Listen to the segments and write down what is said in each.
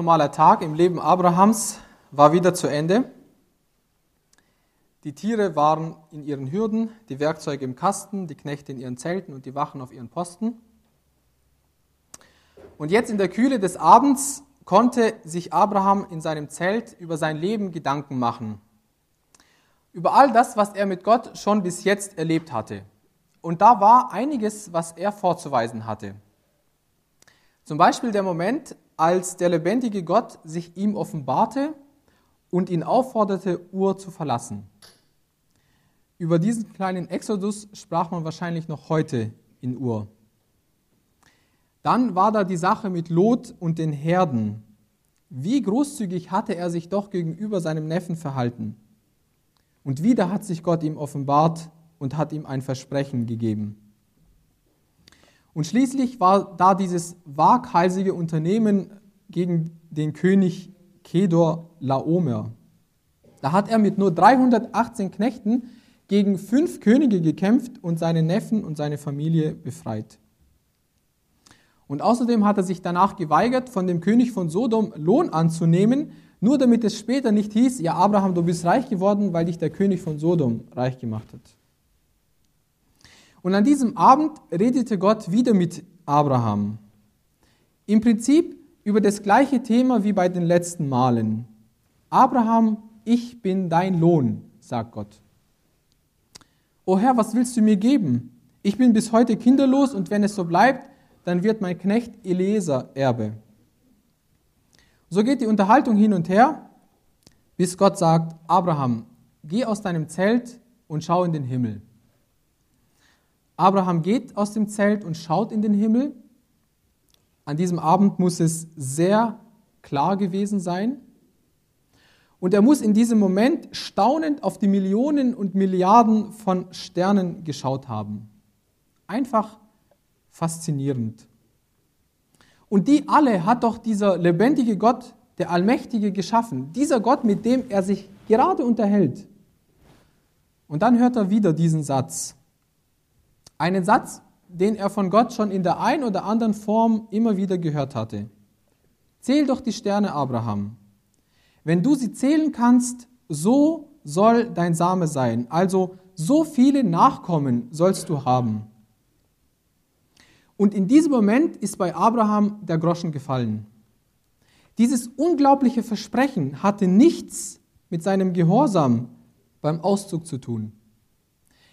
normaler Tag im Leben Abrahams war wieder zu Ende. Die Tiere waren in ihren Hürden, die Werkzeuge im Kasten, die Knechte in ihren Zelten und die Wachen auf ihren Posten. Und jetzt in der Kühle des Abends konnte sich Abraham in seinem Zelt über sein Leben Gedanken machen. Über all das, was er mit Gott schon bis jetzt erlebt hatte. Und da war einiges, was er vorzuweisen hatte. Zum Beispiel der Moment, als der lebendige Gott sich ihm offenbarte und ihn aufforderte, Ur zu verlassen. Über diesen kleinen Exodus sprach man wahrscheinlich noch heute in Ur. Dann war da die Sache mit Lot und den Herden. Wie großzügig hatte er sich doch gegenüber seinem Neffen verhalten. Und wieder hat sich Gott ihm offenbart und hat ihm ein Versprechen gegeben. Und schließlich war da dieses waghalsige Unternehmen gegen den König Kedor Laomer. Da hat er mit nur 318 Knechten gegen fünf Könige gekämpft und seine Neffen und seine Familie befreit. Und außerdem hat er sich danach geweigert, von dem König von Sodom Lohn anzunehmen, nur damit es später nicht hieß, ja Abraham, du bist reich geworden, weil dich der König von Sodom reich gemacht hat. Und an diesem Abend redete Gott wieder mit Abraham. Im Prinzip über das gleiche Thema wie bei den letzten Malen. Abraham, ich bin dein Lohn, sagt Gott. O Herr, was willst du mir geben? Ich bin bis heute kinderlos und wenn es so bleibt, dann wird mein Knecht Eliezer Erbe. So geht die Unterhaltung hin und her, bis Gott sagt, Abraham, geh aus deinem Zelt und schau in den Himmel. Abraham geht aus dem Zelt und schaut in den Himmel. An diesem Abend muss es sehr klar gewesen sein. Und er muss in diesem Moment staunend auf die Millionen und Milliarden von Sternen geschaut haben. Einfach faszinierend. Und die alle hat doch dieser lebendige Gott, der Allmächtige, geschaffen. Dieser Gott, mit dem er sich gerade unterhält. Und dann hört er wieder diesen Satz. Einen Satz, den er von Gott schon in der ein oder anderen Form immer wieder gehört hatte. Zähl doch die Sterne, Abraham. Wenn du sie zählen kannst, so soll dein Same sein. Also so viele Nachkommen sollst du haben. Und in diesem Moment ist bei Abraham der Groschen gefallen. Dieses unglaubliche Versprechen hatte nichts mit seinem Gehorsam beim Auszug zu tun.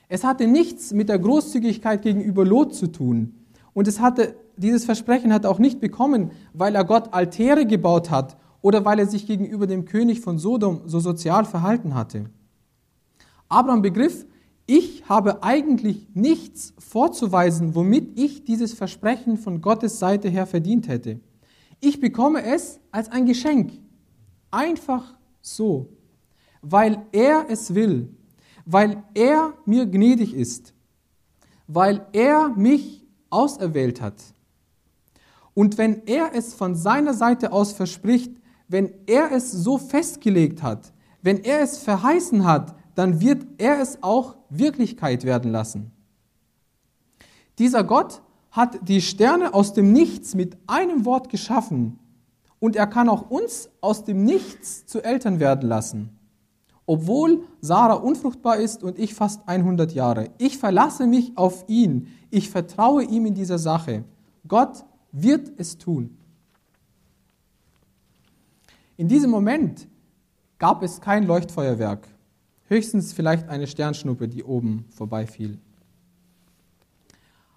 Es hatte nichts mit der Großzügigkeit gegenüber Lot zu tun. Und es hatte, dieses Versprechen hat er auch nicht bekommen, weil er Gott Altäre gebaut hat oder weil er sich gegenüber dem König von Sodom so sozial verhalten hatte. Abraham begriff, ich habe eigentlich nichts vorzuweisen, womit ich dieses Versprechen von Gottes Seite her verdient hätte. Ich bekomme es als ein Geschenk. Einfach so. Weil er es will weil er mir gnädig ist, weil er mich auserwählt hat. Und wenn er es von seiner Seite aus verspricht, wenn er es so festgelegt hat, wenn er es verheißen hat, dann wird er es auch Wirklichkeit werden lassen. Dieser Gott hat die Sterne aus dem Nichts mit einem Wort geschaffen und er kann auch uns aus dem Nichts zu Eltern werden lassen obwohl Sarah unfruchtbar ist und ich fast 100 Jahre. Ich verlasse mich auf ihn. Ich vertraue ihm in dieser Sache. Gott wird es tun. In diesem Moment gab es kein Leuchtfeuerwerk, höchstens vielleicht eine Sternschnuppe, die oben vorbeifiel.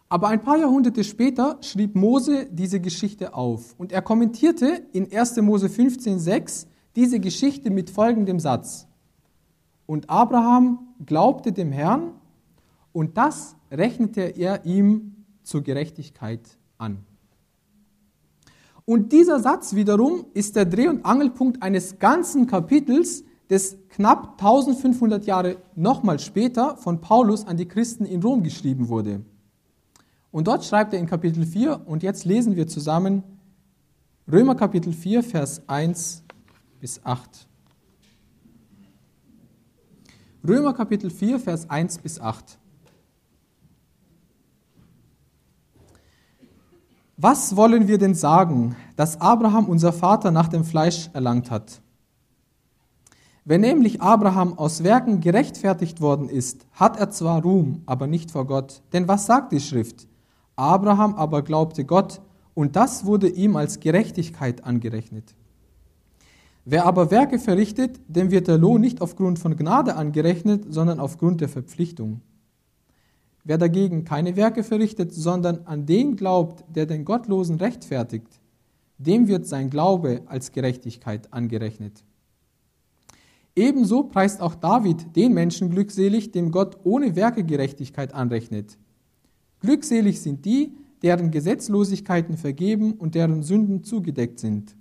Aber ein paar Jahrhunderte später schrieb Mose diese Geschichte auf und er kommentierte in 1. Mose 15,6 diese Geschichte mit folgendem Satz. Und Abraham glaubte dem Herrn und das rechnete er ihm zur Gerechtigkeit an. Und dieser Satz wiederum ist der Dreh- und Angelpunkt eines ganzen Kapitels, das knapp 1500 Jahre nochmal später von Paulus an die Christen in Rom geschrieben wurde. Und dort schreibt er in Kapitel 4, und jetzt lesen wir zusammen Römer Kapitel 4, Vers 1 bis 8. Römer Kapitel 4, Vers 1 bis 8. Was wollen wir denn sagen, dass Abraham unser Vater nach dem Fleisch erlangt hat? Wenn nämlich Abraham aus Werken gerechtfertigt worden ist, hat er zwar Ruhm, aber nicht vor Gott. Denn was sagt die Schrift? Abraham aber glaubte Gott, und das wurde ihm als Gerechtigkeit angerechnet. Wer aber Werke verrichtet, dem wird der Lohn nicht aufgrund von Gnade angerechnet, sondern aufgrund der Verpflichtung. Wer dagegen keine Werke verrichtet, sondern an den glaubt, der den Gottlosen rechtfertigt, dem wird sein Glaube als Gerechtigkeit angerechnet. Ebenso preist auch David den Menschen glückselig, dem Gott ohne Werke Gerechtigkeit anrechnet. Glückselig sind die, deren Gesetzlosigkeiten vergeben und deren Sünden zugedeckt sind.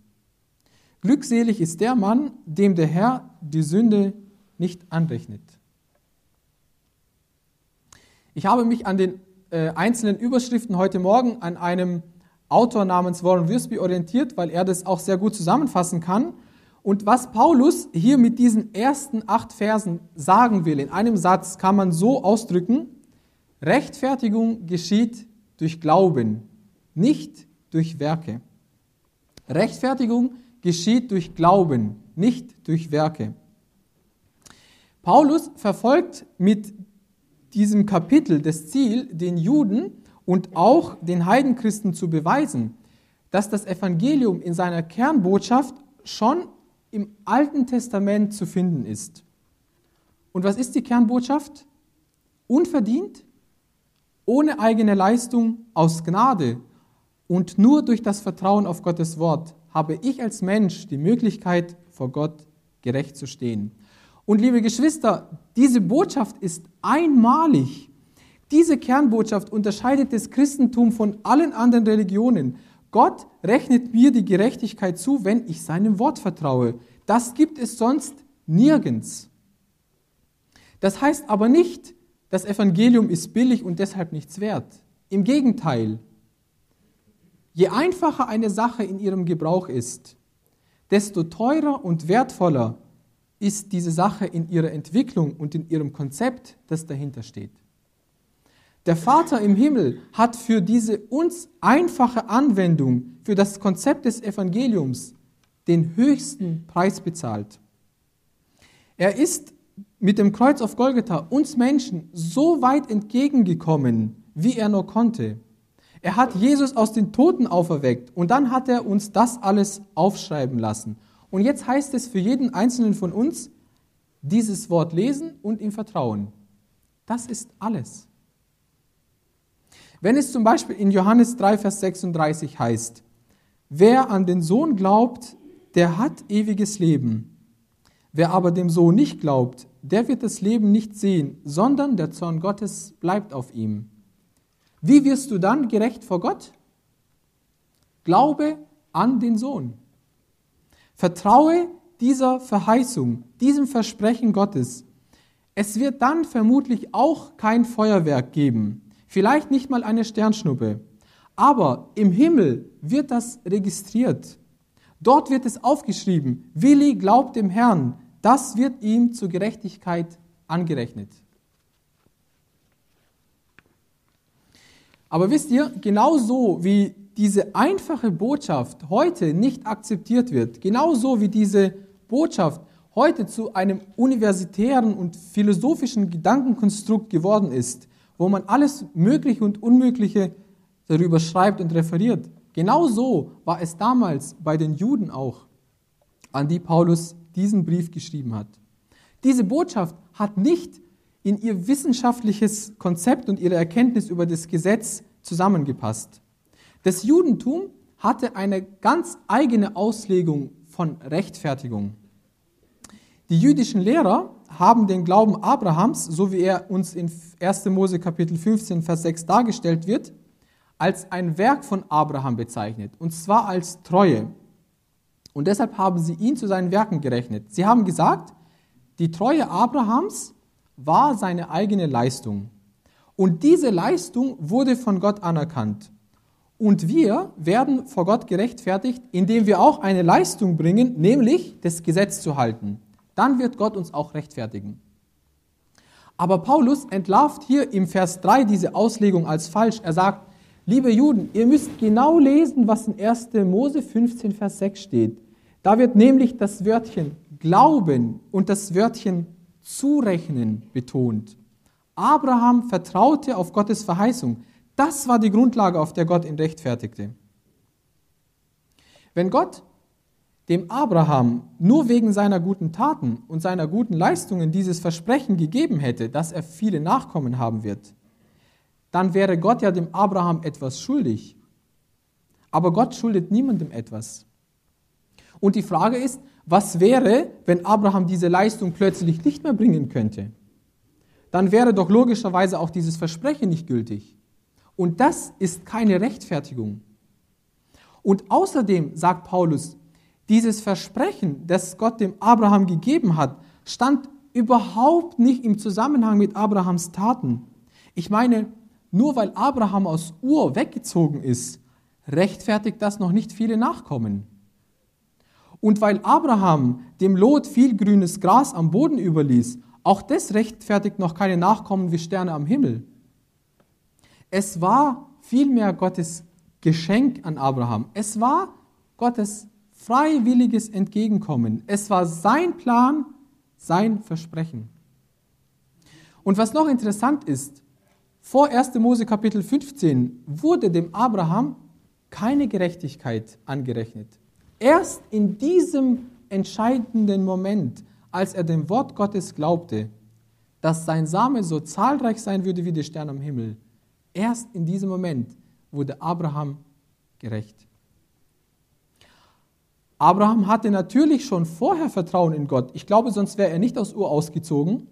Glückselig ist der Mann, dem der Herr die Sünde nicht anrechnet. Ich habe mich an den äh, einzelnen Überschriften heute Morgen an einem Autor namens Warren Wiersbe orientiert, weil er das auch sehr gut zusammenfassen kann. Und was Paulus hier mit diesen ersten acht Versen sagen will, in einem Satz kann man so ausdrücken, Rechtfertigung geschieht durch Glauben, nicht durch Werke. Rechtfertigung geschieht durch Glauben, nicht durch Werke. Paulus verfolgt mit diesem Kapitel das Ziel, den Juden und auch den Heidenchristen zu beweisen, dass das Evangelium in seiner Kernbotschaft schon im Alten Testament zu finden ist. Und was ist die Kernbotschaft? Unverdient, ohne eigene Leistung, aus Gnade und nur durch das Vertrauen auf Gottes Wort habe ich als Mensch die Möglichkeit, vor Gott gerecht zu stehen. Und liebe Geschwister, diese Botschaft ist einmalig. Diese Kernbotschaft unterscheidet das Christentum von allen anderen Religionen. Gott rechnet mir die Gerechtigkeit zu, wenn ich seinem Wort vertraue. Das gibt es sonst nirgends. Das heißt aber nicht, das Evangelium ist billig und deshalb nichts wert. Im Gegenteil. Je einfacher eine Sache in ihrem Gebrauch ist, desto teurer und wertvoller ist diese Sache in ihrer Entwicklung und in ihrem Konzept, das dahinter steht. Der Vater im Himmel hat für diese uns einfache Anwendung, für das Konzept des Evangeliums, den höchsten Preis bezahlt. Er ist mit dem Kreuz auf Golgatha uns Menschen so weit entgegengekommen, wie er nur konnte. Er hat Jesus aus den Toten auferweckt und dann hat er uns das alles aufschreiben lassen. Und jetzt heißt es für jeden einzelnen von uns, dieses Wort lesen und ihm vertrauen. Das ist alles. Wenn es zum Beispiel in Johannes 3, Vers 36 heißt, wer an den Sohn glaubt, der hat ewiges Leben. Wer aber dem Sohn nicht glaubt, der wird das Leben nicht sehen, sondern der Zorn Gottes bleibt auf ihm. Wie wirst du dann gerecht vor Gott? Glaube an den Sohn. Vertraue dieser Verheißung, diesem Versprechen Gottes. Es wird dann vermutlich auch kein Feuerwerk geben, vielleicht nicht mal eine Sternschnuppe. Aber im Himmel wird das registriert. Dort wird es aufgeschrieben, Willi glaubt dem Herrn, das wird ihm zur Gerechtigkeit angerechnet. Aber wisst ihr, genauso wie diese einfache Botschaft heute nicht akzeptiert wird, genauso wie diese Botschaft heute zu einem universitären und philosophischen Gedankenkonstrukt geworden ist, wo man alles Mögliche und Unmögliche darüber schreibt und referiert. Genau so war es damals bei den Juden auch, an die Paulus diesen Brief geschrieben hat. Diese Botschaft hat nicht in ihr wissenschaftliches Konzept und ihre Erkenntnis über das Gesetz zusammengepasst. Das Judentum hatte eine ganz eigene Auslegung von Rechtfertigung. Die jüdischen Lehrer haben den Glauben Abrahams, so wie er uns in 1. Mose Kapitel 15, Vers 6 dargestellt wird, als ein Werk von Abraham bezeichnet, und zwar als Treue. Und deshalb haben sie ihn zu seinen Werken gerechnet. Sie haben gesagt, die Treue Abrahams war seine eigene Leistung. Und diese Leistung wurde von Gott anerkannt. Und wir werden vor Gott gerechtfertigt, indem wir auch eine Leistung bringen, nämlich das Gesetz zu halten. Dann wird Gott uns auch rechtfertigen. Aber Paulus entlarvt hier im Vers 3 diese Auslegung als falsch. Er sagt, Liebe Juden, ihr müsst genau lesen, was in 1. Mose 15, Vers 6 steht. Da wird nämlich das Wörtchen Glauben und das Wörtchen Zurechnen betont. Abraham vertraute auf Gottes Verheißung. Das war die Grundlage, auf der Gott ihn rechtfertigte. Wenn Gott dem Abraham nur wegen seiner guten Taten und seiner guten Leistungen dieses Versprechen gegeben hätte, dass er viele Nachkommen haben wird, dann wäre Gott ja dem Abraham etwas schuldig. Aber Gott schuldet niemandem etwas. Und die Frage ist, was wäre, wenn Abraham diese Leistung plötzlich nicht mehr bringen könnte? Dann wäre doch logischerweise auch dieses Versprechen nicht gültig. Und das ist keine Rechtfertigung. Und außerdem sagt Paulus, dieses Versprechen, das Gott dem Abraham gegeben hat, stand überhaupt nicht im Zusammenhang mit Abrahams Taten. Ich meine, nur weil Abraham aus Ur weggezogen ist, rechtfertigt das noch nicht viele Nachkommen. Und weil Abraham dem Lot viel grünes Gras am Boden überließ, auch das rechtfertigt noch keine Nachkommen wie Sterne am Himmel. Es war vielmehr Gottes Geschenk an Abraham. Es war Gottes freiwilliges Entgegenkommen. Es war sein Plan, sein Versprechen. Und was noch interessant ist, vor 1. Mose Kapitel 15 wurde dem Abraham keine Gerechtigkeit angerechnet. Erst in diesem entscheidenden Moment, als er dem Wort Gottes glaubte, dass sein Same so zahlreich sein würde wie die Sterne am Himmel, erst in diesem Moment wurde Abraham gerecht. Abraham hatte natürlich schon vorher Vertrauen in Gott. Ich glaube, sonst wäre er nicht aus Ur ausgezogen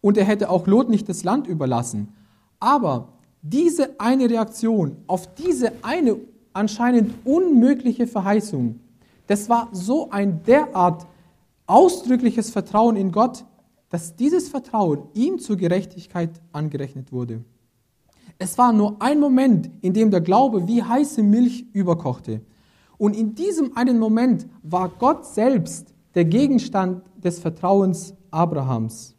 und er hätte auch Lot nicht das Land überlassen. Aber diese eine Reaktion auf diese eine anscheinend unmögliche Verheißung das war so ein derart ausdrückliches Vertrauen in Gott, dass dieses Vertrauen ihm zur Gerechtigkeit angerechnet wurde. Es war nur ein Moment, in dem der Glaube wie heiße Milch überkochte. Und in diesem einen Moment war Gott selbst der Gegenstand des Vertrauens Abrahams.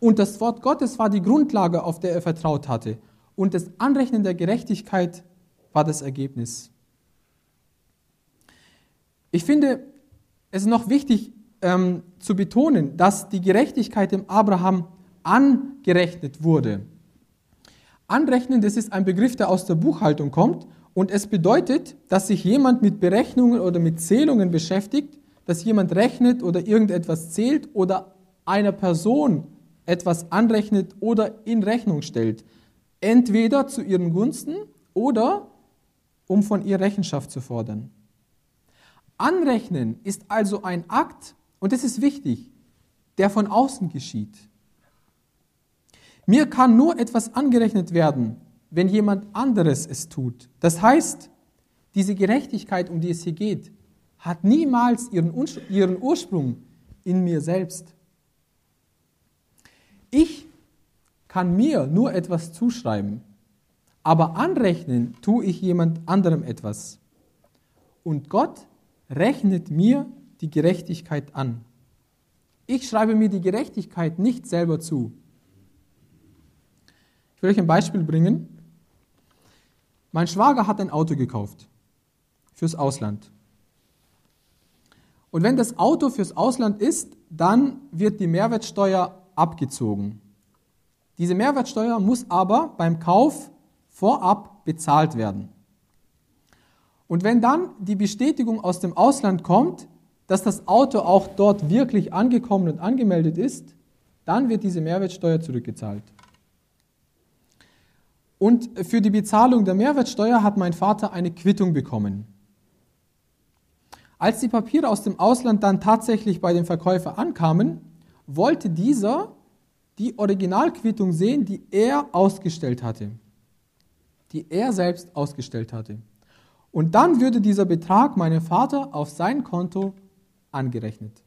Und das Wort Gottes war die Grundlage, auf der er vertraut hatte. Und das Anrechnen der Gerechtigkeit war das Ergebnis. Ich finde es ist noch wichtig ähm, zu betonen, dass die Gerechtigkeit dem Abraham angerechnet wurde. Anrechnen, das ist ein Begriff, der aus der Buchhaltung kommt und es bedeutet, dass sich jemand mit Berechnungen oder mit Zählungen beschäftigt, dass jemand rechnet oder irgendetwas zählt oder einer Person etwas anrechnet oder in Rechnung stellt. Entweder zu ihren Gunsten oder um von ihr Rechenschaft zu fordern. Anrechnen ist also ein Akt, und das ist wichtig, der von außen geschieht. Mir kann nur etwas angerechnet werden, wenn jemand anderes es tut. Das heißt, diese Gerechtigkeit, um die es hier geht, hat niemals ihren, ihren Ursprung in mir selbst. Ich kann mir nur etwas zuschreiben, aber anrechnen tue ich jemand anderem etwas. Und Gott rechnet mir die Gerechtigkeit an. Ich schreibe mir die Gerechtigkeit nicht selber zu. Ich will euch ein Beispiel bringen. Mein Schwager hat ein Auto gekauft fürs Ausland. Und wenn das Auto fürs Ausland ist, dann wird die Mehrwertsteuer abgezogen. Diese Mehrwertsteuer muss aber beim Kauf vorab bezahlt werden. Und wenn dann die Bestätigung aus dem Ausland kommt, dass das Auto auch dort wirklich angekommen und angemeldet ist, dann wird diese Mehrwertsteuer zurückgezahlt. Und für die Bezahlung der Mehrwertsteuer hat mein Vater eine Quittung bekommen. Als die Papiere aus dem Ausland dann tatsächlich bei dem Verkäufer ankamen, wollte dieser die Originalquittung sehen, die er ausgestellt hatte, die er selbst ausgestellt hatte. Und dann würde dieser Betrag meinem Vater auf sein Konto angerechnet.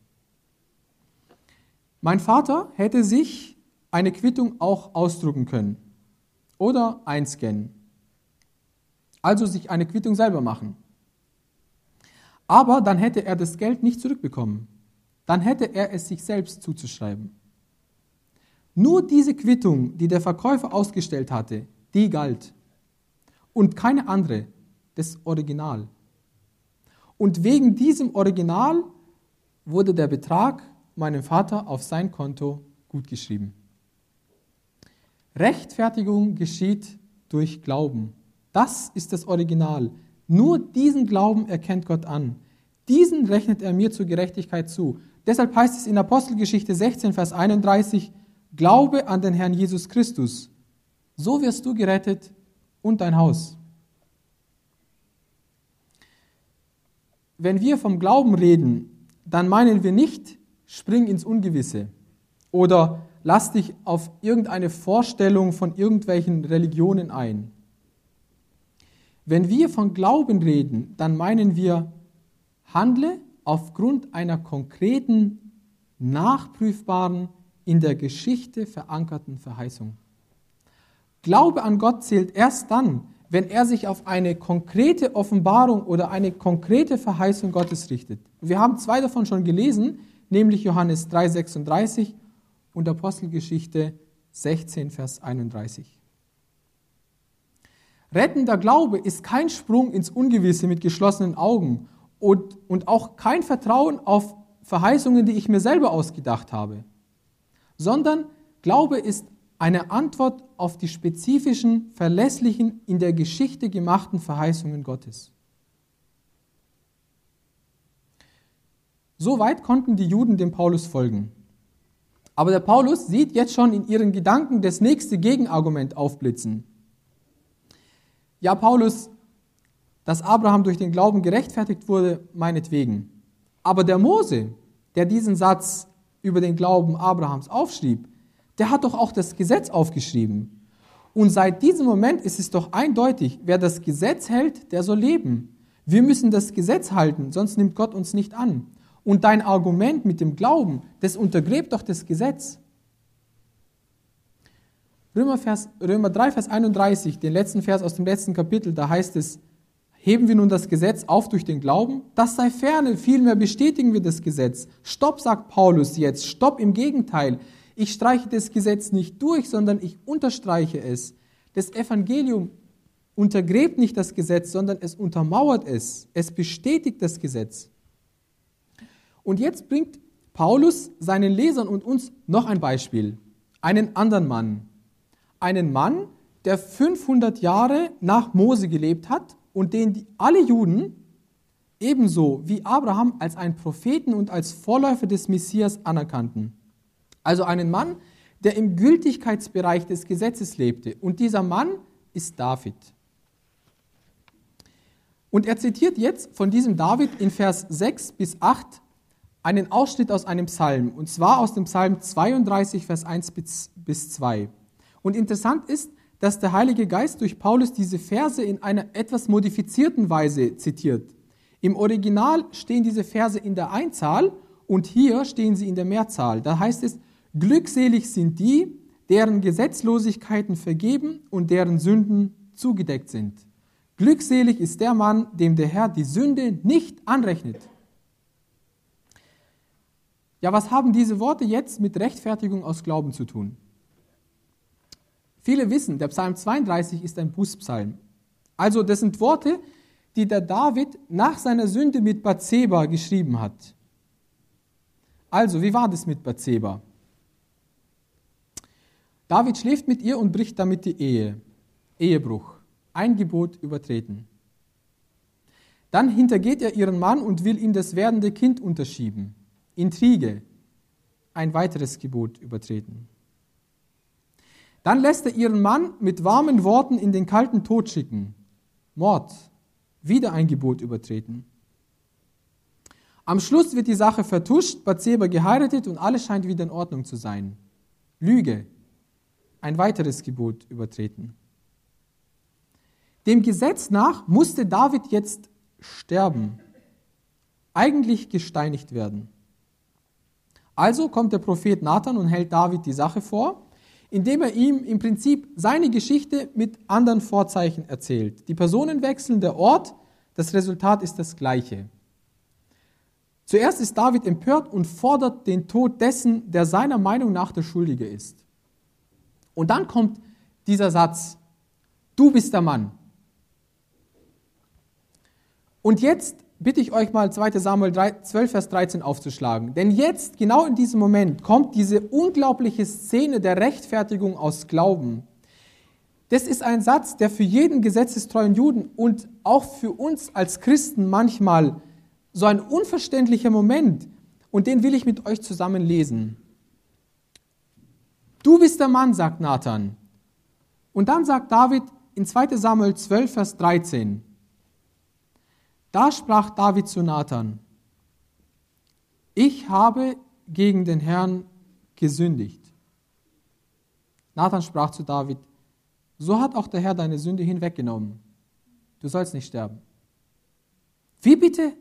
Mein Vater hätte sich eine Quittung auch ausdrucken können oder einscannen. Also sich eine Quittung selber machen. Aber dann hätte er das Geld nicht zurückbekommen. Dann hätte er es sich selbst zuzuschreiben. Nur diese Quittung, die der Verkäufer ausgestellt hatte, die galt. und keine andere, das Original. Und wegen diesem Original wurde der Betrag meinem Vater auf sein Konto gutgeschrieben. Rechtfertigung geschieht durch Glauben. Das ist das Original. Nur diesen Glauben erkennt Gott an. Diesen rechnet er mir zur Gerechtigkeit zu. Deshalb heißt es in Apostelgeschichte 16, Vers 31, Glaube an den Herrn Jesus Christus. So wirst du gerettet und dein Haus. Wenn wir vom Glauben reden, dann meinen wir nicht, spring ins Ungewisse oder lass dich auf irgendeine Vorstellung von irgendwelchen Religionen ein. Wenn wir von Glauben reden, dann meinen wir, handle aufgrund einer konkreten, nachprüfbaren, in der Geschichte verankerten Verheißung. Glaube an Gott zählt erst dann, wenn er sich auf eine konkrete Offenbarung oder eine konkrete Verheißung Gottes richtet. Wir haben zwei davon schon gelesen, nämlich Johannes 3,36 und Apostelgeschichte 16, Vers 31. Rettender Glaube ist kein Sprung ins Ungewisse mit geschlossenen Augen und, und auch kein Vertrauen auf Verheißungen, die ich mir selber ausgedacht habe, sondern Glaube ist eine Antwort auf die spezifischen, verlässlichen, in der Geschichte gemachten Verheißungen Gottes. Soweit konnten die Juden dem Paulus folgen. Aber der Paulus sieht jetzt schon in ihren Gedanken das nächste Gegenargument aufblitzen. Ja, Paulus, dass Abraham durch den Glauben gerechtfertigt wurde, meinetwegen. Aber der Mose, der diesen Satz über den Glauben Abrahams aufschrieb, der hat doch auch das Gesetz aufgeschrieben. Und seit diesem Moment ist es doch eindeutig, wer das Gesetz hält, der soll leben. Wir müssen das Gesetz halten, sonst nimmt Gott uns nicht an. Und dein Argument mit dem Glauben, das untergräbt doch das Gesetz. Römer, Vers, Römer 3, Vers 31, den letzten Vers aus dem letzten Kapitel, da heißt es, heben wir nun das Gesetz auf durch den Glauben? Das sei ferne, vielmehr bestätigen wir das Gesetz. Stopp, sagt Paulus jetzt, stopp im Gegenteil. Ich streiche das Gesetz nicht durch, sondern ich unterstreiche es. Das Evangelium untergräbt nicht das Gesetz, sondern es untermauert es. Es bestätigt das Gesetz. Und jetzt bringt Paulus seinen Lesern und uns noch ein Beispiel. Einen anderen Mann, einen Mann, der 500 Jahre nach Mose gelebt hat und den alle Juden ebenso wie Abraham als einen Propheten und als Vorläufer des Messias anerkannten. Also einen Mann, der im Gültigkeitsbereich des Gesetzes lebte. Und dieser Mann ist David. Und er zitiert jetzt von diesem David in Vers 6 bis 8 einen Ausschnitt aus einem Psalm, und zwar aus dem Psalm 32, Vers 1 bis 2. Und interessant ist, dass der Heilige Geist durch Paulus diese Verse in einer etwas modifizierten Weise zitiert. Im Original stehen diese Verse in der Einzahl und hier stehen sie in der Mehrzahl. Da heißt es, glückselig sind die, deren Gesetzlosigkeiten vergeben und deren Sünden zugedeckt sind. Glückselig ist der Mann, dem der Herr die Sünde nicht anrechnet. Ja, was haben diese Worte jetzt mit Rechtfertigung aus Glauben zu tun? Viele wissen, der Psalm 32 ist ein Bußpsalm. Also das sind Worte, die der David nach seiner Sünde mit Bathseba geschrieben hat. Also, wie war das mit Bathseba? David schläft mit ihr und bricht damit die Ehe. Ehebruch. Ein Gebot übertreten. Dann hintergeht er ihren Mann und will ihm das werdende Kind unterschieben. Intrige. Ein weiteres Gebot übertreten. Dann lässt er ihren Mann mit warmen Worten in den kalten Tod schicken. Mord. Wieder ein Gebot übertreten. Am Schluss wird die Sache vertuscht, Bathseba geheiratet und alles scheint wieder in Ordnung zu sein. Lüge. Ein weiteres Gebot übertreten. Dem Gesetz nach musste David jetzt sterben, eigentlich gesteinigt werden. Also kommt der Prophet Nathan und hält David die Sache vor indem er ihm im Prinzip seine Geschichte mit anderen Vorzeichen erzählt. Die Personen wechseln, der Ort, das Resultat ist das gleiche. Zuerst ist David empört und fordert den Tod dessen, der seiner Meinung nach der Schuldige ist. Und dann kommt dieser Satz, du bist der Mann. Und jetzt bitte ich euch mal 2 Samuel 12, Vers 13 aufzuschlagen. Denn jetzt, genau in diesem Moment, kommt diese unglaubliche Szene der Rechtfertigung aus Glauben. Das ist ein Satz, der für jeden gesetzestreuen Juden und auch für uns als Christen manchmal so ein unverständlicher Moment. Und den will ich mit euch zusammen lesen. Du bist der Mann, sagt Nathan. Und dann sagt David in 2 Samuel 12, Vers 13, da sprach David zu Nathan, ich habe gegen den Herrn gesündigt. Nathan sprach zu David, so hat auch der Herr deine Sünde hinweggenommen. Du sollst nicht sterben. Wie bitte?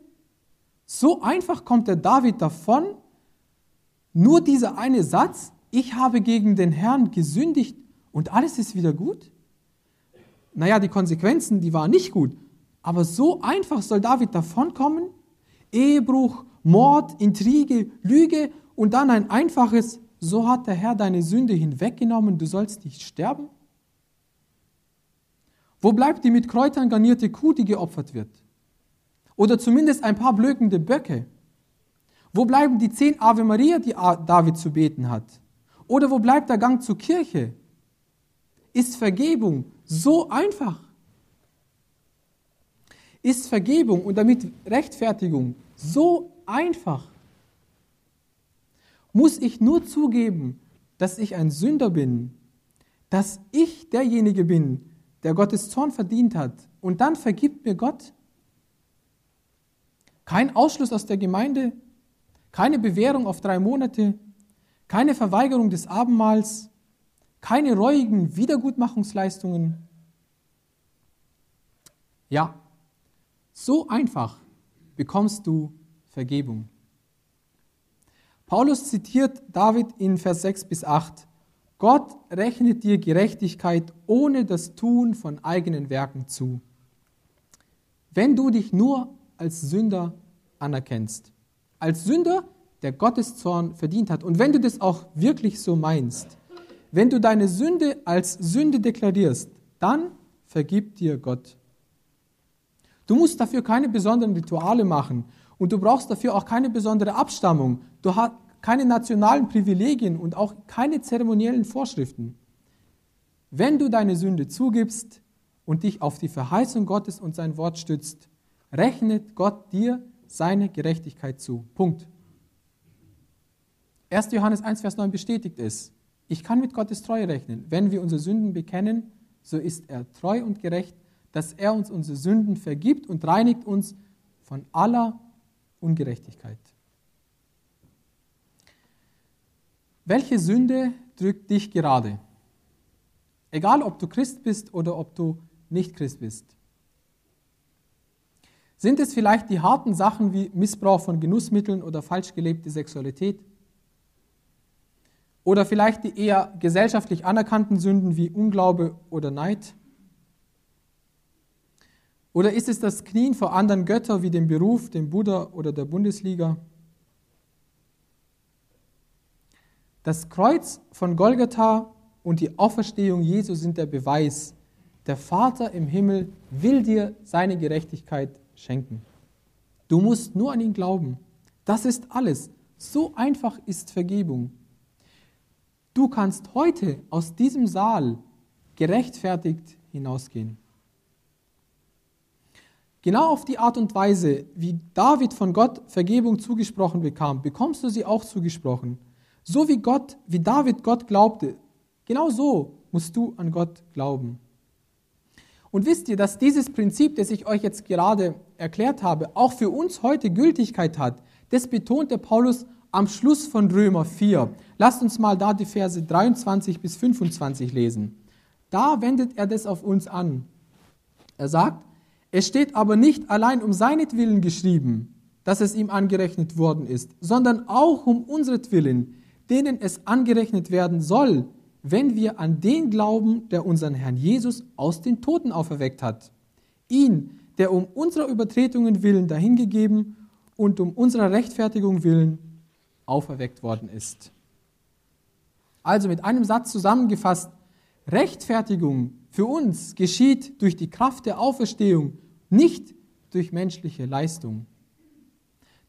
So einfach kommt der David davon? Nur dieser eine Satz, ich habe gegen den Herrn gesündigt und alles ist wieder gut? Naja, die Konsequenzen, die waren nicht gut, aber so einfach soll David davonkommen? Ehebruch, Mord, Intrige, Lüge und dann ein einfaches, so hat der Herr deine Sünde hinweggenommen, du sollst nicht sterben? Wo bleibt die mit Kräutern garnierte Kuh, die geopfert wird? Oder zumindest ein paar blökende Böcke? Wo bleiben die zehn Ave Maria, die David zu beten hat? Oder wo bleibt der Gang zur Kirche? Ist Vergebung so einfach? Ist Vergebung und damit Rechtfertigung so einfach? Muss ich nur zugeben, dass ich ein Sünder bin, dass ich derjenige bin, der Gottes Zorn verdient hat, und dann vergibt mir Gott? Kein Ausschluss aus der Gemeinde, keine Bewährung auf drei Monate, keine Verweigerung des Abendmahls, keine reuigen Wiedergutmachungsleistungen. Ja, so einfach bekommst du Vergebung. Paulus zitiert David in Vers 6 bis 8. Gott rechnet dir Gerechtigkeit ohne das Tun von eigenen Werken zu. Wenn du dich nur als Sünder anerkennst, als Sünder, der Gottes Zorn verdient hat, und wenn du das auch wirklich so meinst, wenn du deine Sünde als Sünde deklarierst, dann vergibt dir Gott. Du musst dafür keine besonderen Rituale machen und du brauchst dafür auch keine besondere Abstammung. Du hast keine nationalen Privilegien und auch keine zeremoniellen Vorschriften. Wenn du deine Sünde zugibst und dich auf die Verheißung Gottes und sein Wort stützt, rechnet Gott dir seine Gerechtigkeit zu. Punkt. 1. Johannes 1, Vers 9 bestätigt es. Ich kann mit Gottes Treue rechnen. Wenn wir unsere Sünden bekennen, so ist er treu und gerecht, dass er uns unsere Sünden vergibt und reinigt uns von aller Ungerechtigkeit. Welche Sünde drückt dich gerade? Egal, ob du Christ bist oder ob du nicht Christ bist. Sind es vielleicht die harten Sachen wie Missbrauch von Genussmitteln oder falsch gelebte Sexualität? Oder vielleicht die eher gesellschaftlich anerkannten Sünden wie Unglaube oder Neid? Oder ist es das Knien vor anderen Göttern wie dem Beruf, dem Buddha oder der Bundesliga? Das Kreuz von Golgatha und die Auferstehung Jesu sind der Beweis, der Vater im Himmel will dir seine Gerechtigkeit schenken. Du musst nur an ihn glauben. Das ist alles. So einfach ist Vergebung. Du kannst heute aus diesem Saal gerechtfertigt hinausgehen. Genau auf die Art und Weise, wie David von Gott Vergebung zugesprochen bekam, bekommst du sie auch zugesprochen. So wie Gott, wie David Gott glaubte, genau so musst du an Gott glauben. Und wisst ihr, dass dieses Prinzip, das ich euch jetzt gerade erklärt habe, auch für uns heute Gültigkeit hat? Das betont der Paulus am Schluss von Römer 4. Lasst uns mal da die Verse 23 bis 25 lesen. Da wendet er das auf uns an. Er sagt, es steht aber nicht allein um seinetwillen geschrieben, dass es ihm angerechnet worden ist, sondern auch um unsretwillen, denen es angerechnet werden soll, wenn wir an den glauben, der unseren Herrn Jesus aus den Toten auferweckt hat. Ihn, der um unserer Übertretungen willen dahingegeben und um unserer Rechtfertigung willen auferweckt worden ist. Also mit einem Satz zusammengefasst, Rechtfertigung für uns geschieht durch die Kraft der Auferstehung, nicht durch menschliche Leistung.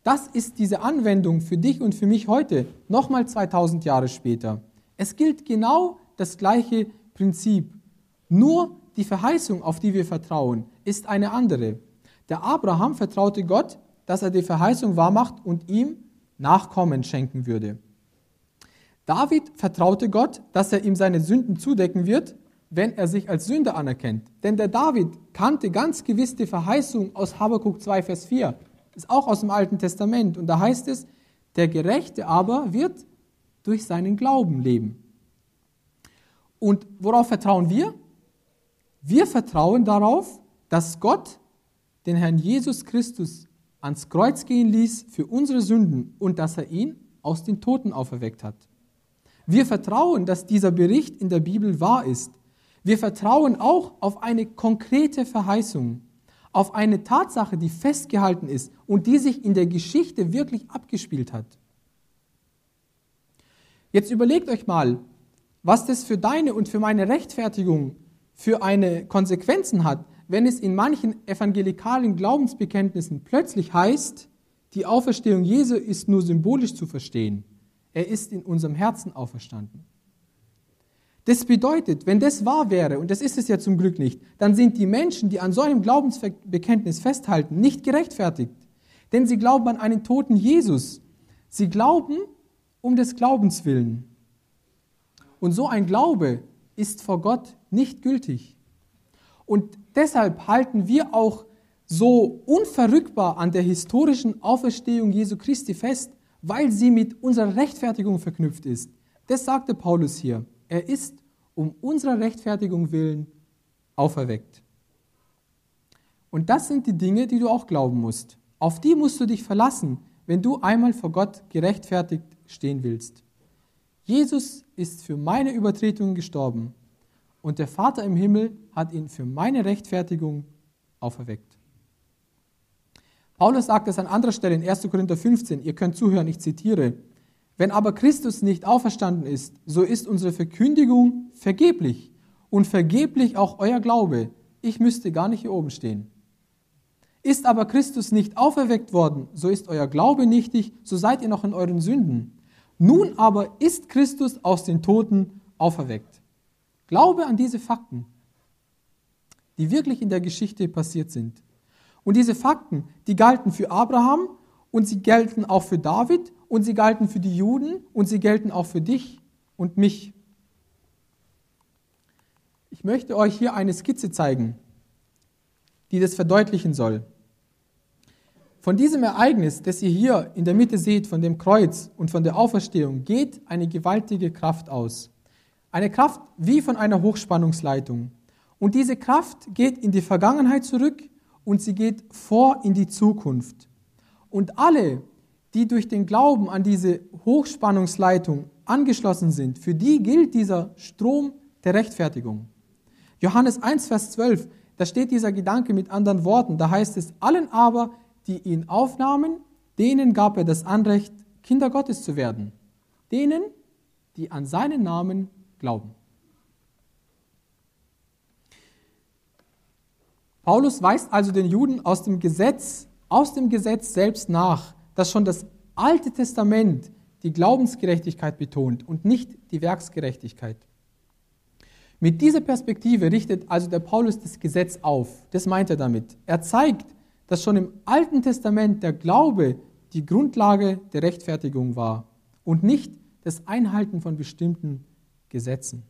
Das ist diese Anwendung für dich und für mich heute, nochmal 2000 Jahre später. Es gilt genau das gleiche Prinzip. Nur die Verheißung, auf die wir vertrauen, ist eine andere. Der Abraham vertraute Gott, dass er die Verheißung wahrmacht und ihm Nachkommen schenken würde. David vertraute Gott, dass er ihm seine Sünden zudecken wird, wenn er sich als Sünder anerkennt. Denn der David kannte ganz gewiss die Verheißung aus Habakkuk 2, Vers 4. Ist auch aus dem Alten Testament. Und da heißt es, der Gerechte aber wird durch seinen Glauben leben. Und worauf vertrauen wir? Wir vertrauen darauf, dass Gott den Herrn Jesus Christus ans Kreuz gehen ließ für unsere Sünden und dass er ihn aus den Toten auferweckt hat. Wir vertrauen, dass dieser Bericht in der Bibel wahr ist. Wir vertrauen auch auf eine konkrete Verheißung, auf eine Tatsache, die festgehalten ist und die sich in der Geschichte wirklich abgespielt hat. Jetzt überlegt euch mal, was das für deine und für meine Rechtfertigung für eine Konsequenzen hat, wenn es in manchen evangelikalen Glaubensbekenntnissen plötzlich heißt, die Auferstehung Jesu ist nur symbolisch zu verstehen. Er ist in unserem Herzen auferstanden. Das bedeutet, wenn das wahr wäre, und das ist es ja zum Glück nicht, dann sind die Menschen, die an so einem Glaubensbekenntnis festhalten, nicht gerechtfertigt. Denn sie glauben an einen toten Jesus. Sie glauben um des Glaubens willen. Und so ein Glaube ist vor Gott nicht gültig. Und deshalb halten wir auch so unverrückbar an der historischen Auferstehung Jesu Christi fest, weil sie mit unserer Rechtfertigung verknüpft ist. Das sagte Paulus hier. Er ist um unserer Rechtfertigung willen auferweckt. Und das sind die Dinge, die du auch glauben musst. Auf die musst du dich verlassen, wenn du einmal vor Gott gerechtfertigt stehen willst. Jesus ist für meine Übertretungen gestorben und der Vater im Himmel hat ihn für meine Rechtfertigung auferweckt. Paulus sagt es an anderer Stelle in 1. Korinther 15, ihr könnt zuhören, ich zitiere, wenn aber Christus nicht auferstanden ist, so ist unsere Verkündigung vergeblich und vergeblich auch euer Glaube. Ich müsste gar nicht hier oben stehen. Ist aber Christus nicht auferweckt worden, so ist euer Glaube nichtig, so seid ihr noch in euren Sünden. Nun aber ist Christus aus den Toten auferweckt. Glaube an diese Fakten, die wirklich in der Geschichte passiert sind. Und diese Fakten, die galten für Abraham und sie gelten auch für David und sie galten für die Juden und sie gelten auch für dich und mich. Ich möchte euch hier eine Skizze zeigen, die das verdeutlichen soll. Von diesem Ereignis, das ihr hier in der Mitte seht, von dem Kreuz und von der Auferstehung, geht eine gewaltige Kraft aus. Eine Kraft wie von einer Hochspannungsleitung. Und diese Kraft geht in die Vergangenheit zurück und sie geht vor in die Zukunft. Und alle, die durch den Glauben an diese Hochspannungsleitung angeschlossen sind, für die gilt dieser Strom der Rechtfertigung. Johannes 1, Vers 12, da steht dieser Gedanke mit anderen Worten. Da heißt es, allen aber, die ihn aufnahmen, denen gab er das Anrecht, Kinder Gottes zu werden. Denen, die an seinen Namen glauben. Paulus weist also den Juden aus dem Gesetz, aus dem Gesetz selbst nach, dass schon das Alte Testament die Glaubensgerechtigkeit betont und nicht die Werksgerechtigkeit. Mit dieser Perspektive richtet also der Paulus das Gesetz auf. Das meint er damit. Er zeigt, dass schon im Alten Testament der Glaube die Grundlage der Rechtfertigung war und nicht das Einhalten von bestimmten Gesetzen.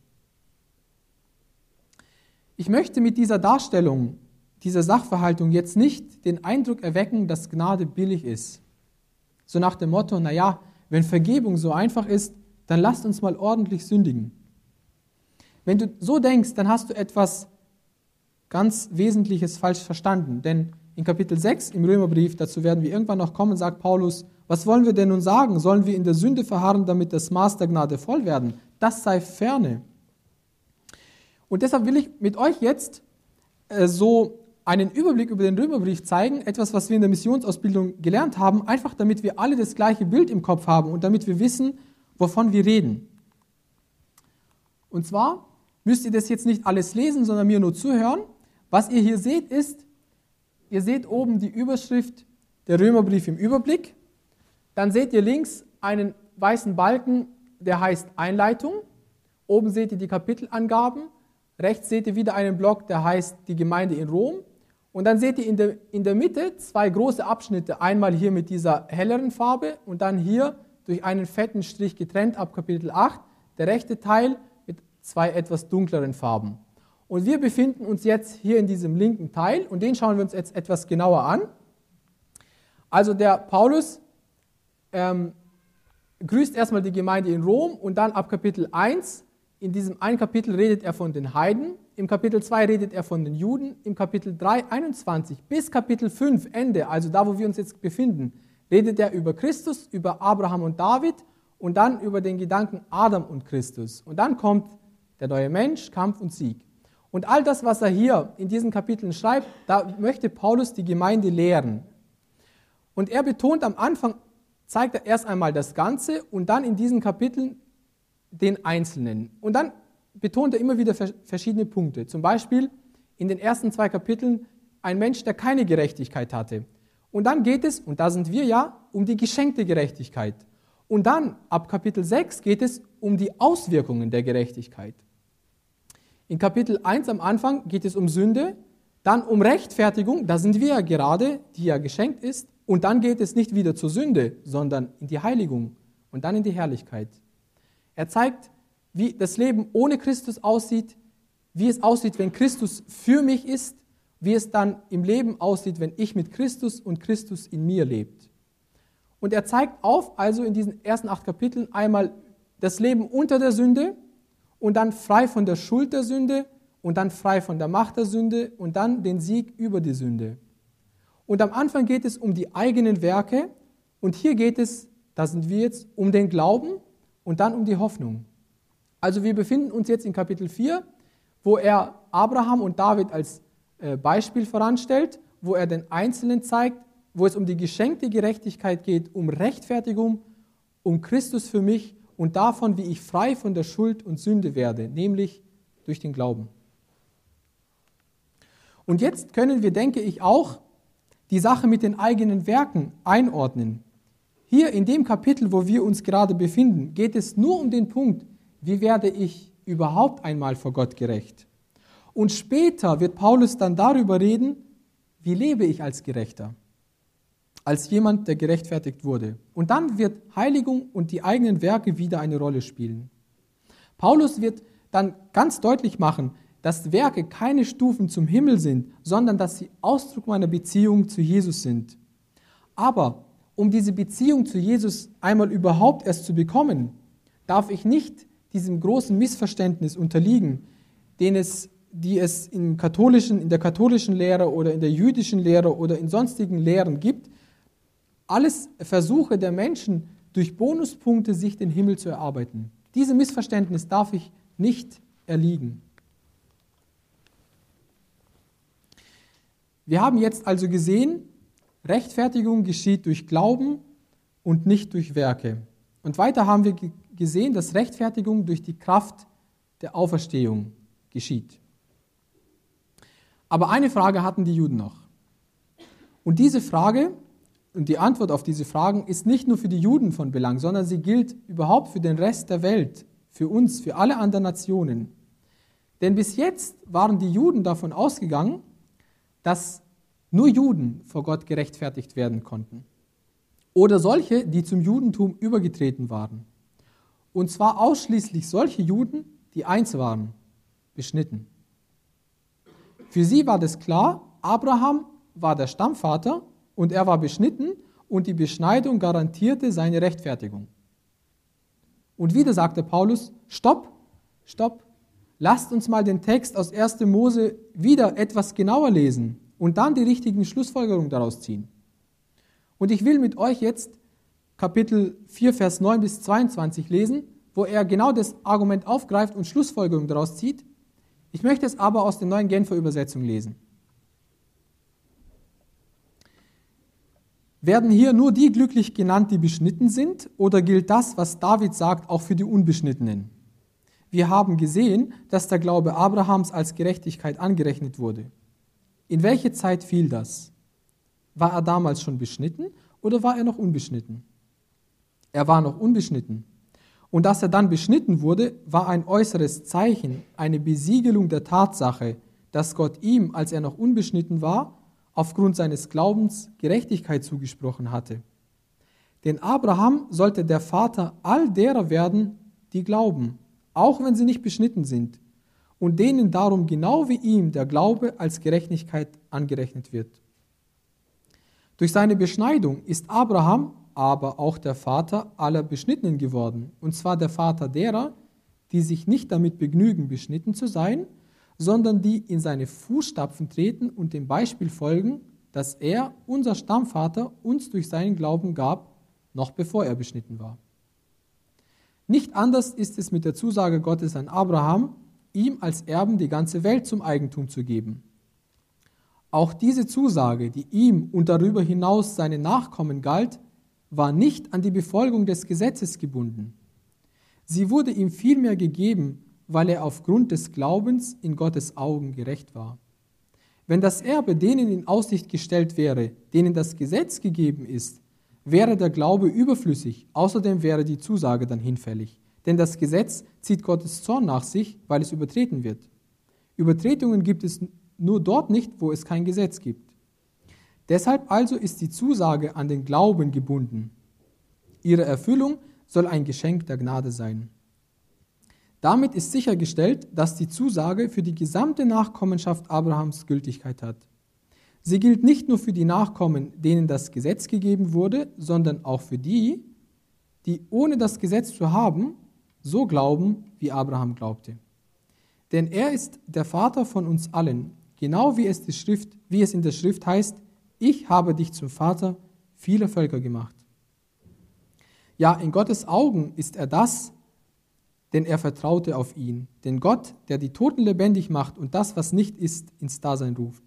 Ich möchte mit dieser Darstellung, dieser Sachverhaltung jetzt nicht den Eindruck erwecken, dass Gnade billig ist. So nach dem Motto, naja, wenn Vergebung so einfach ist, dann lasst uns mal ordentlich sündigen. Wenn du so denkst, dann hast du etwas ganz Wesentliches falsch verstanden. Denn in Kapitel 6 im Römerbrief, dazu werden wir irgendwann noch kommen, sagt Paulus, was wollen wir denn nun sagen? Sollen wir in der Sünde verharren, damit das Maß der Gnade voll werden? Das sei ferne. Und deshalb will ich mit euch jetzt äh, so einen Überblick über den Römerbrief zeigen, etwas, was wir in der Missionsausbildung gelernt haben, einfach damit wir alle das gleiche Bild im Kopf haben und damit wir wissen, wovon wir reden. Und zwar müsst ihr das jetzt nicht alles lesen, sondern mir nur zuhören. Was ihr hier seht, ist ihr seht oben die Überschrift der Römerbrief im Überblick. Dann seht ihr links einen weißen Balken, der heißt Einleitung. Oben seht ihr die Kapitelangaben. Rechts seht ihr wieder einen Block, der heißt die Gemeinde in Rom. Und dann seht ihr in der, in der Mitte zwei große Abschnitte. Einmal hier mit dieser helleren Farbe und dann hier durch einen fetten Strich getrennt ab Kapitel 8. Der rechte Teil mit zwei etwas dunkleren Farben. Und wir befinden uns jetzt hier in diesem linken Teil und den schauen wir uns jetzt etwas genauer an. Also der Paulus ähm, grüßt erstmal die Gemeinde in Rom und dann ab Kapitel 1, in diesem einen Kapitel redet er von den Heiden, im Kapitel 2 redet er von den Juden, im Kapitel 3, 21 bis Kapitel 5, Ende, also da, wo wir uns jetzt befinden, redet er über Christus, über Abraham und David und dann über den Gedanken Adam und Christus. Und dann kommt der neue Mensch, Kampf und Sieg. Und all das, was er hier in diesen Kapiteln schreibt, da möchte Paulus die Gemeinde lehren. Und er betont am Anfang, zeigt er erst einmal das Ganze und dann in diesen Kapiteln den Einzelnen. Und dann betont er immer wieder verschiedene Punkte. Zum Beispiel in den ersten zwei Kapiteln ein Mensch, der keine Gerechtigkeit hatte. Und dann geht es, und da sind wir ja, um die geschenkte Gerechtigkeit. Und dann ab Kapitel 6 geht es um die Auswirkungen der Gerechtigkeit. In Kapitel 1 am Anfang geht es um Sünde, dann um Rechtfertigung, da sind wir ja gerade, die ja geschenkt ist, und dann geht es nicht wieder zur Sünde, sondern in die Heiligung und dann in die Herrlichkeit. Er zeigt, wie das Leben ohne Christus aussieht, wie es aussieht, wenn Christus für mich ist, wie es dann im Leben aussieht, wenn ich mit Christus und Christus in mir lebt. Und er zeigt auf, also in diesen ersten acht Kapiteln, einmal das Leben unter der Sünde, und dann frei von der Schuld der Sünde und dann frei von der Macht der Sünde und dann den Sieg über die Sünde. Und am Anfang geht es um die eigenen Werke und hier geht es, da sind wir jetzt, um den Glauben und dann um die Hoffnung. Also wir befinden uns jetzt in Kapitel 4, wo er Abraham und David als äh, Beispiel voranstellt, wo er den Einzelnen zeigt, wo es um die geschenkte Gerechtigkeit geht, um Rechtfertigung, um Christus für mich und davon, wie ich frei von der Schuld und Sünde werde, nämlich durch den Glauben. Und jetzt können wir, denke ich, auch die Sache mit den eigenen Werken einordnen. Hier in dem Kapitel, wo wir uns gerade befinden, geht es nur um den Punkt, wie werde ich überhaupt einmal vor Gott gerecht. Und später wird Paulus dann darüber reden, wie lebe ich als Gerechter als jemand, der gerechtfertigt wurde. Und dann wird Heiligung und die eigenen Werke wieder eine Rolle spielen. Paulus wird dann ganz deutlich machen, dass Werke keine Stufen zum Himmel sind, sondern dass sie Ausdruck meiner Beziehung zu Jesus sind. Aber um diese Beziehung zu Jesus einmal überhaupt erst zu bekommen, darf ich nicht diesem großen Missverständnis unterliegen, den es, die es in, katholischen, in der katholischen Lehre oder in der jüdischen Lehre oder in sonstigen Lehren gibt, alles Versuche der Menschen, durch Bonuspunkte sich den Himmel zu erarbeiten. Diesem Missverständnis darf ich nicht erliegen. Wir haben jetzt also gesehen, Rechtfertigung geschieht durch Glauben und nicht durch Werke. Und weiter haben wir gesehen, dass Rechtfertigung durch die Kraft der Auferstehung geschieht. Aber eine Frage hatten die Juden noch. Und diese Frage und die Antwort auf diese Fragen ist nicht nur für die Juden von Belang, sondern sie gilt überhaupt für den Rest der Welt, für uns, für alle anderen Nationen. Denn bis jetzt waren die Juden davon ausgegangen, dass nur Juden vor Gott gerechtfertigt werden konnten. Oder solche, die zum Judentum übergetreten waren. Und zwar ausschließlich solche Juden, die eins waren, beschnitten. Für sie war das klar, Abraham war der Stammvater und er war beschnitten und die Beschneidung garantierte seine Rechtfertigung. Und wieder sagte Paulus, stopp, stopp, lasst uns mal den Text aus 1. Mose wieder etwas genauer lesen und dann die richtigen Schlussfolgerungen daraus ziehen. Und ich will mit euch jetzt Kapitel 4, Vers 9 bis 22 lesen, wo er genau das Argument aufgreift und Schlussfolgerungen daraus zieht. Ich möchte es aber aus der neuen Genfer Übersetzung lesen. Werden hier nur die glücklich genannt, die beschnitten sind, oder gilt das, was David sagt, auch für die Unbeschnittenen? Wir haben gesehen, dass der Glaube Abrahams als Gerechtigkeit angerechnet wurde. In welche Zeit fiel das? War er damals schon beschnitten oder war er noch unbeschnitten? Er war noch unbeschnitten. Und dass er dann beschnitten wurde, war ein äußeres Zeichen, eine Besiegelung der Tatsache, dass Gott ihm, als er noch unbeschnitten war, aufgrund seines Glaubens Gerechtigkeit zugesprochen hatte. Denn Abraham sollte der Vater all derer werden, die glauben, auch wenn sie nicht beschnitten sind, und denen darum genau wie ihm der Glaube als Gerechtigkeit angerechnet wird. Durch seine Beschneidung ist Abraham aber auch der Vater aller Beschnittenen geworden, und zwar der Vater derer, die sich nicht damit begnügen, beschnitten zu sein, sondern die in seine Fußstapfen treten und dem Beispiel folgen, das er, unser Stammvater, uns durch seinen Glauben gab, noch bevor er beschnitten war. Nicht anders ist es mit der Zusage Gottes an Abraham, ihm als Erben die ganze Welt zum Eigentum zu geben. Auch diese Zusage, die ihm und darüber hinaus seinen Nachkommen galt, war nicht an die Befolgung des Gesetzes gebunden. Sie wurde ihm vielmehr gegeben, weil er aufgrund des Glaubens in Gottes Augen gerecht war. Wenn das Erbe denen in Aussicht gestellt wäre, denen das Gesetz gegeben ist, wäre der Glaube überflüssig, außerdem wäre die Zusage dann hinfällig. Denn das Gesetz zieht Gottes Zorn nach sich, weil es übertreten wird. Übertretungen gibt es nur dort nicht, wo es kein Gesetz gibt. Deshalb also ist die Zusage an den Glauben gebunden. Ihre Erfüllung soll ein Geschenk der Gnade sein. Damit ist sichergestellt, dass die Zusage für die gesamte Nachkommenschaft Abrahams Gültigkeit hat. Sie gilt nicht nur für die Nachkommen, denen das Gesetz gegeben wurde, sondern auch für die, die ohne das Gesetz zu haben, so glauben, wie Abraham glaubte. Denn er ist der Vater von uns allen, genau wie es, die Schrift, wie es in der Schrift heißt, ich habe dich zum Vater vieler Völker gemacht. Ja, in Gottes Augen ist er das, denn er vertraute auf ihn, den Gott, der die Toten lebendig macht und das, was nicht ist, ins Dasein ruft.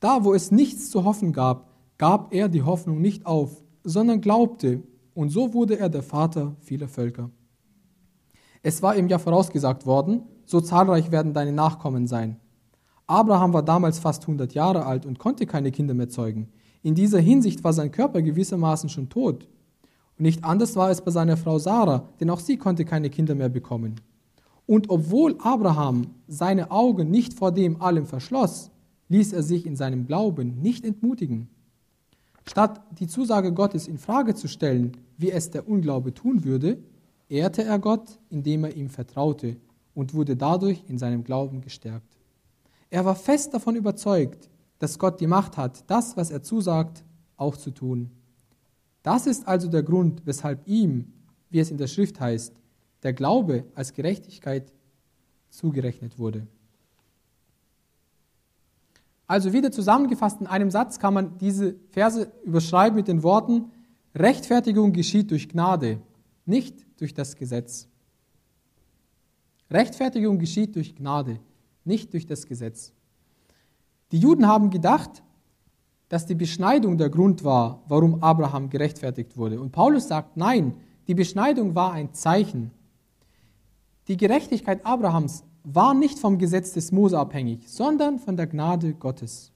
Da, wo es nichts zu hoffen gab, gab er die Hoffnung nicht auf, sondern glaubte, und so wurde er der Vater vieler Völker. Es war ihm ja vorausgesagt worden, so zahlreich werden deine Nachkommen sein. Abraham war damals fast 100 Jahre alt und konnte keine Kinder mehr zeugen. In dieser Hinsicht war sein Körper gewissermaßen schon tot. Und nicht anders war es bei seiner Frau Sarah, denn auch sie konnte keine Kinder mehr bekommen. Und obwohl Abraham seine Augen nicht vor dem allem verschloss, ließ er sich in seinem Glauben nicht entmutigen. Statt die Zusage Gottes in Frage zu stellen, wie es der Unglaube tun würde, ehrte er Gott, indem er ihm vertraute und wurde dadurch in seinem Glauben gestärkt. Er war fest davon überzeugt, dass Gott die Macht hat, das, was er zusagt, auch zu tun. Das ist also der Grund, weshalb ihm, wie es in der Schrift heißt, der Glaube als Gerechtigkeit zugerechnet wurde. Also wieder zusammengefasst in einem Satz kann man diese Verse überschreiben mit den Worten, Rechtfertigung geschieht durch Gnade, nicht durch das Gesetz. Rechtfertigung geschieht durch Gnade, nicht durch das Gesetz. Die Juden haben gedacht, dass die Beschneidung der Grund war, warum Abraham gerechtfertigt wurde. Und Paulus sagt, nein, die Beschneidung war ein Zeichen. Die Gerechtigkeit Abrahams war nicht vom Gesetz des Mose abhängig, sondern von der Gnade Gottes.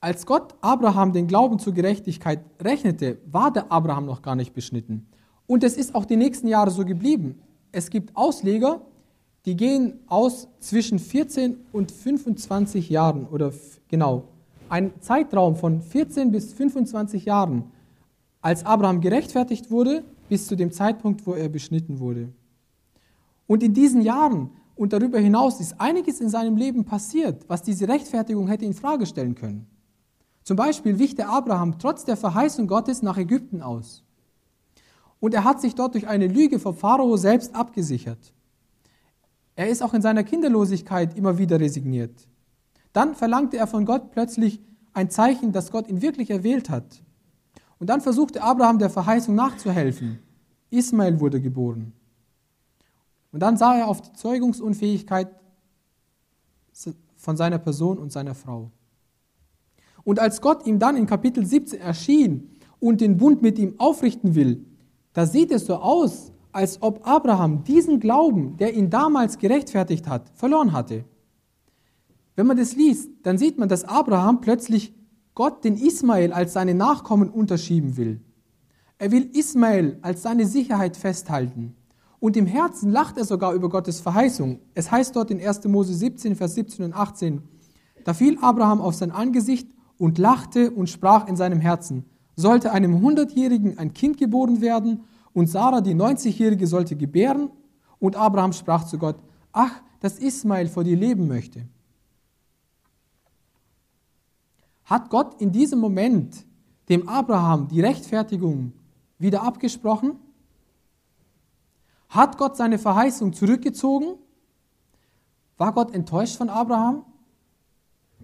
Als Gott Abraham den Glauben zur Gerechtigkeit rechnete, war der Abraham noch gar nicht beschnitten. Und es ist auch die nächsten Jahre so geblieben. Es gibt Ausleger, die gehen aus zwischen 14 und 25 Jahren oder genau, ein Zeitraum von 14 bis 25 Jahren, als Abraham gerechtfertigt wurde, bis zu dem Zeitpunkt, wo er beschnitten wurde. Und in diesen Jahren und darüber hinaus ist einiges in seinem Leben passiert, was diese Rechtfertigung hätte in Frage stellen können. Zum Beispiel wich der Abraham trotz der Verheißung Gottes nach Ägypten aus. Und er hat sich dort durch eine Lüge vor Pharao selbst abgesichert. Er ist auch in seiner Kinderlosigkeit immer wieder resigniert. Dann verlangte er von Gott plötzlich ein Zeichen, dass Gott ihn wirklich erwählt hat. Und dann versuchte Abraham der Verheißung nachzuhelfen. Ismael wurde geboren. Und dann sah er auf die Zeugungsunfähigkeit von seiner Person und seiner Frau. Und als Gott ihm dann in Kapitel 17 erschien und den Bund mit ihm aufrichten will, da sieht es so aus, als ob Abraham diesen Glauben, der ihn damals gerechtfertigt hat, verloren hatte. Wenn man das liest, dann sieht man, dass Abraham plötzlich Gott den Ismael als seine Nachkommen unterschieben will. Er will Ismael als seine Sicherheit festhalten. Und im Herzen lacht er sogar über Gottes Verheißung. Es heißt dort in 1. Mose 17, Vers 17 und 18, da fiel Abraham auf sein Angesicht und lachte und sprach in seinem Herzen, sollte einem Hundertjährigen ein Kind geboren werden und Sarah, die 90-Jährige, sollte gebären? Und Abraham sprach zu Gott, ach, dass Ismael vor dir leben möchte. Hat Gott in diesem Moment dem Abraham die Rechtfertigung wieder abgesprochen? Hat Gott seine Verheißung zurückgezogen? War Gott enttäuscht von Abraham?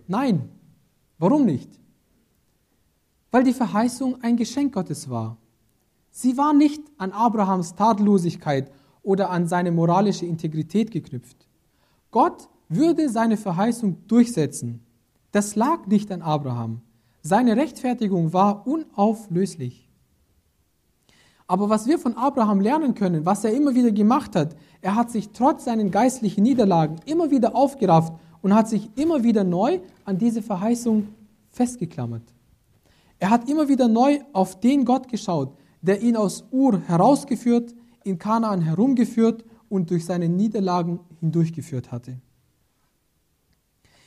Nein. Warum nicht? Weil die Verheißung ein Geschenk Gottes war. Sie war nicht an Abrahams Tadellosigkeit oder an seine moralische Integrität geknüpft. Gott würde seine Verheißung durchsetzen. Das lag nicht an Abraham. Seine Rechtfertigung war unauflöslich. Aber was wir von Abraham lernen können, was er immer wieder gemacht hat, er hat sich trotz seinen geistlichen Niederlagen immer wieder aufgerafft und hat sich immer wieder neu an diese Verheißung festgeklammert. Er hat immer wieder neu auf den Gott geschaut, der ihn aus Ur herausgeführt, in Kanaan herumgeführt und durch seine Niederlagen hindurchgeführt hatte.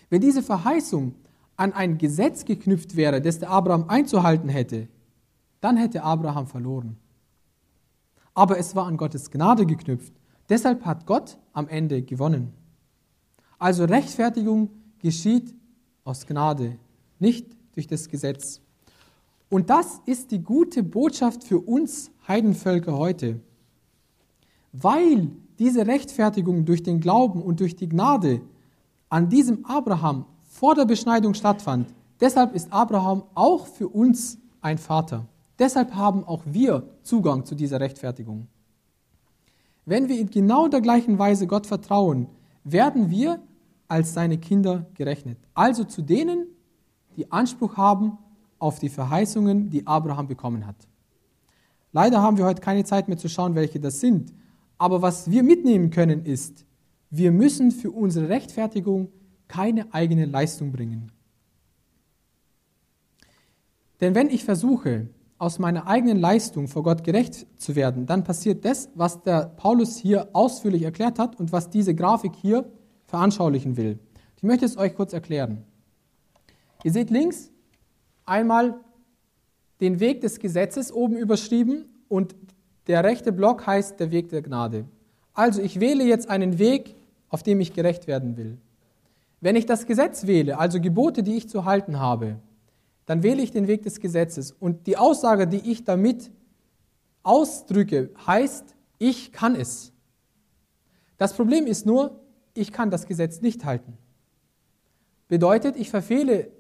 Wenn diese Verheißung an ein Gesetz geknüpft wäre, das der Abraham einzuhalten hätte, dann hätte Abraham verloren. Aber es war an Gottes Gnade geknüpft. Deshalb hat Gott am Ende gewonnen. Also Rechtfertigung geschieht aus Gnade, nicht durch das Gesetz. Und das ist die gute Botschaft für uns Heidenvölker heute. Weil diese Rechtfertigung durch den Glauben und durch die Gnade an diesem Abraham vor der Beschneidung stattfand, deshalb ist Abraham auch für uns ein Vater. Deshalb haben auch wir Zugang zu dieser Rechtfertigung. Wenn wir in genau der gleichen Weise Gott vertrauen, werden wir als seine Kinder gerechnet. Also zu denen, die Anspruch haben auf die Verheißungen, die Abraham bekommen hat. Leider haben wir heute keine Zeit mehr zu schauen, welche das sind. Aber was wir mitnehmen können, ist, wir müssen für unsere Rechtfertigung keine eigene Leistung bringen. Denn wenn ich versuche, aus meiner eigenen Leistung vor Gott gerecht zu werden, dann passiert das, was der Paulus hier ausführlich erklärt hat und was diese Grafik hier veranschaulichen will. Ich möchte es euch kurz erklären. Ihr seht links einmal den Weg des Gesetzes oben überschrieben und der rechte Block heißt der Weg der Gnade. Also ich wähle jetzt einen Weg, auf dem ich gerecht werden will. Wenn ich das Gesetz wähle, also Gebote, die ich zu halten habe, dann wähle ich den Weg des Gesetzes. Und die Aussage, die ich damit ausdrücke, heißt, ich kann es. Das Problem ist nur, ich kann das Gesetz nicht halten. Bedeutet, ich verfehle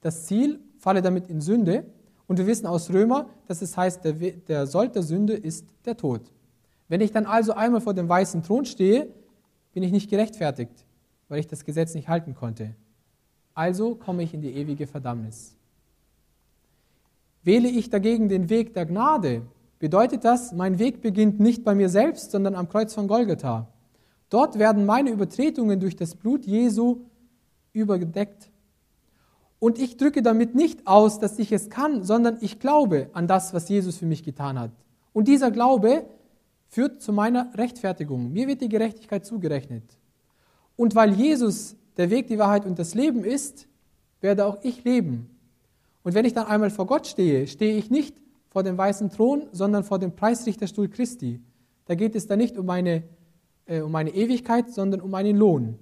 das Ziel, falle damit in Sünde. Und wir wissen aus Römer, dass es heißt, der, der Sold der Sünde ist der Tod. Wenn ich dann also einmal vor dem weißen Thron stehe, bin ich nicht gerechtfertigt, weil ich das Gesetz nicht halten konnte. Also komme ich in die ewige Verdammnis. Wähle ich dagegen den Weg der Gnade, bedeutet das, mein Weg beginnt nicht bei mir selbst, sondern am Kreuz von Golgatha. Dort werden meine Übertretungen durch das Blut Jesu übergedeckt. Und ich drücke damit nicht aus, dass ich es kann, sondern ich glaube an das, was Jesus für mich getan hat. Und dieser Glaube führt zu meiner Rechtfertigung. Mir wird die Gerechtigkeit zugerechnet. Und weil Jesus der Weg, die Wahrheit und das Leben ist, werde auch ich leben. Und wenn ich dann einmal vor Gott stehe, stehe ich nicht vor dem weißen Thron, sondern vor dem Preisrichterstuhl Christi. Da geht es dann nicht um meine, äh, um meine Ewigkeit, sondern um meinen Lohn.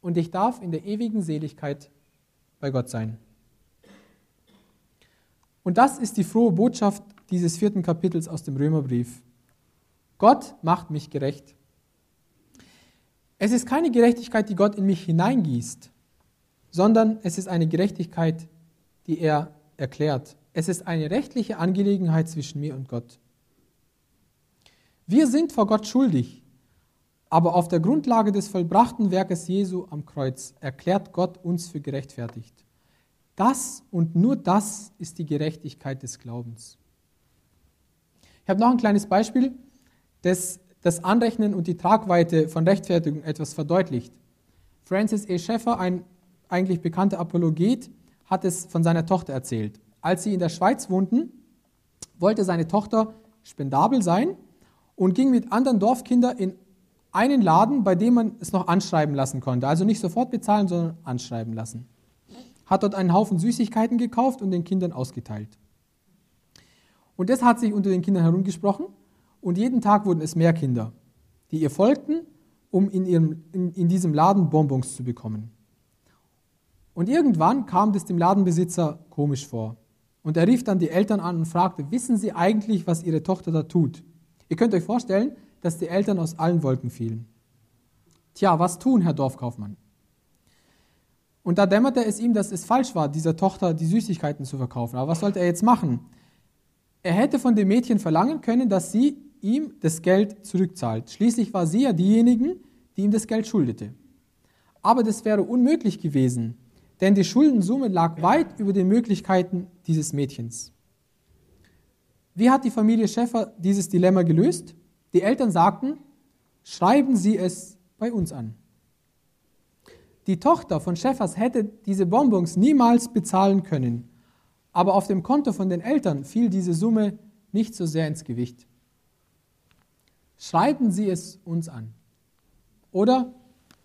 Und ich darf in der ewigen Seligkeit bei Gott sein. Und das ist die frohe Botschaft dieses vierten Kapitels aus dem Römerbrief. Gott macht mich gerecht. Es ist keine Gerechtigkeit, die Gott in mich hineingießt, sondern es ist eine Gerechtigkeit, die er erklärt. Es ist eine rechtliche Angelegenheit zwischen mir und Gott. Wir sind vor Gott schuldig, aber auf der Grundlage des vollbrachten Werkes Jesu am Kreuz erklärt Gott uns für gerechtfertigt. Das und nur das ist die Gerechtigkeit des Glaubens. Ich habe noch ein kleines Beispiel, das das Anrechnen und die Tragweite von Rechtfertigung etwas verdeutlicht. Francis E. Schäffer, ein eigentlich bekannter Apologet, hat es von seiner Tochter erzählt. Als sie in der Schweiz wohnten, wollte seine Tochter spendabel sein und ging mit anderen Dorfkindern in einen Laden, bei dem man es noch anschreiben lassen konnte. Also nicht sofort bezahlen, sondern anschreiben lassen. Hat dort einen Haufen Süßigkeiten gekauft und den Kindern ausgeteilt. Und das hat sich unter den Kindern herumgesprochen und jeden Tag wurden es mehr Kinder, die ihr folgten, um in, ihrem, in, in diesem Laden Bonbons zu bekommen. Und irgendwann kam das dem Ladenbesitzer komisch vor. Und er rief dann die Eltern an und fragte, wissen Sie eigentlich, was Ihre Tochter da tut? Ihr könnt euch vorstellen, dass die Eltern aus allen Wolken fielen. Tja, was tun, Herr Dorfkaufmann? Und da dämmerte es ihm, dass es falsch war, dieser Tochter die Süßigkeiten zu verkaufen. Aber was sollte er jetzt machen? Er hätte von dem Mädchen verlangen können, dass sie ihm das Geld zurückzahlt. Schließlich war sie ja diejenige, die ihm das Geld schuldete. Aber das wäre unmöglich gewesen, denn die Schuldensumme lag weit über den Möglichkeiten dieses Mädchens. Wie hat die Familie Schäffer dieses Dilemma gelöst? Die Eltern sagten, schreiben Sie es bei uns an. Die Tochter von Schäffers hätte diese Bonbons niemals bezahlen können, aber auf dem Konto von den Eltern fiel diese Summe nicht so sehr ins Gewicht. Schreiben Sie es uns an. Oder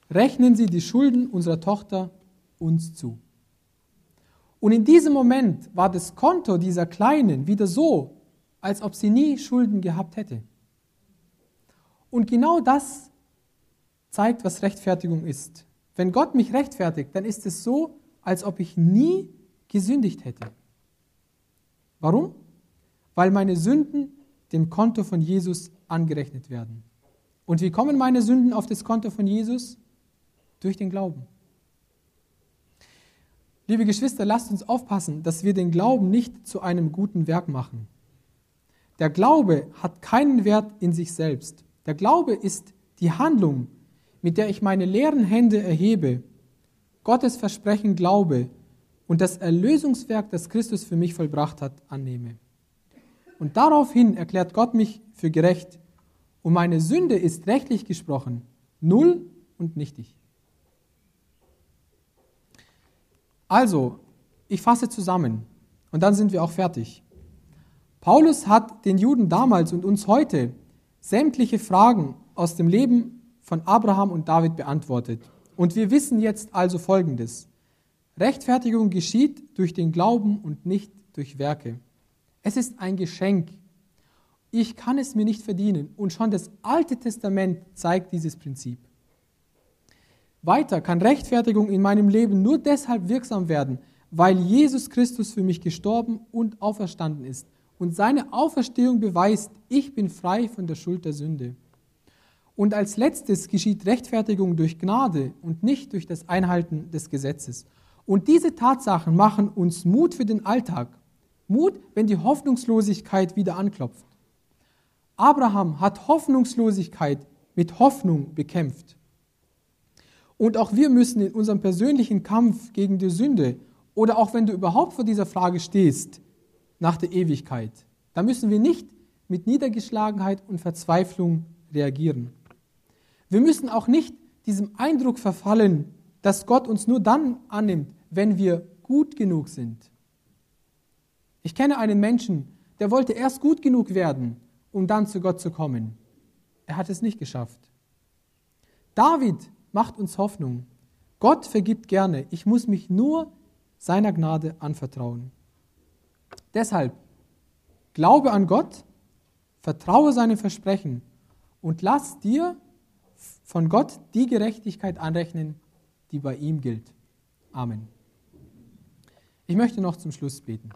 rechnen Sie die Schulden unserer Tochter uns zu. Und in diesem Moment war das Konto dieser Kleinen wieder so, als ob sie nie Schulden gehabt hätte. Und genau das zeigt, was Rechtfertigung ist. Wenn Gott mich rechtfertigt, dann ist es so, als ob ich nie gesündigt hätte. Warum? Weil meine Sünden dem Konto von Jesus angerechnet werden. Und wie kommen meine Sünden auf das Konto von Jesus? Durch den Glauben. Liebe Geschwister, lasst uns aufpassen, dass wir den Glauben nicht zu einem guten Werk machen. Der Glaube hat keinen Wert in sich selbst. Der Glaube ist die Handlung, mit der ich meine leeren Hände erhebe, Gottes Versprechen glaube und das Erlösungswerk, das Christus für mich vollbracht hat, annehme. Und daraufhin erklärt Gott mich für gerecht und meine Sünde ist rechtlich gesprochen null und nichtig. Also, ich fasse zusammen und dann sind wir auch fertig. Paulus hat den Juden damals und uns heute sämtliche Fragen aus dem Leben von Abraham und David beantwortet. Und wir wissen jetzt also Folgendes. Rechtfertigung geschieht durch den Glauben und nicht durch Werke. Es ist ein Geschenk. Ich kann es mir nicht verdienen. Und schon das Alte Testament zeigt dieses Prinzip. Weiter kann Rechtfertigung in meinem Leben nur deshalb wirksam werden, weil Jesus Christus für mich gestorben und auferstanden ist und seine Auferstehung beweist, ich bin frei von der Schuld der Sünde. Und als letztes geschieht Rechtfertigung durch Gnade und nicht durch das Einhalten des Gesetzes. Und diese Tatsachen machen uns Mut für den Alltag. Mut, wenn die Hoffnungslosigkeit wieder anklopft. Abraham hat Hoffnungslosigkeit mit Hoffnung bekämpft. Und auch wir müssen in unserem persönlichen Kampf gegen die Sünde oder auch wenn du überhaupt vor dieser Frage stehst, nach der Ewigkeit. Da müssen wir nicht mit Niedergeschlagenheit und Verzweiflung reagieren. Wir müssen auch nicht diesem Eindruck verfallen, dass Gott uns nur dann annimmt, wenn wir gut genug sind. Ich kenne einen Menschen, der wollte erst gut genug werden, um dann zu Gott zu kommen. Er hat es nicht geschafft. David macht uns Hoffnung. Gott vergibt gerne. Ich muss mich nur seiner Gnade anvertrauen. Deshalb glaube an Gott, vertraue seinem Versprechen und lass dir von Gott die Gerechtigkeit anrechnen, die bei ihm gilt. Amen. Ich möchte noch zum Schluss beten.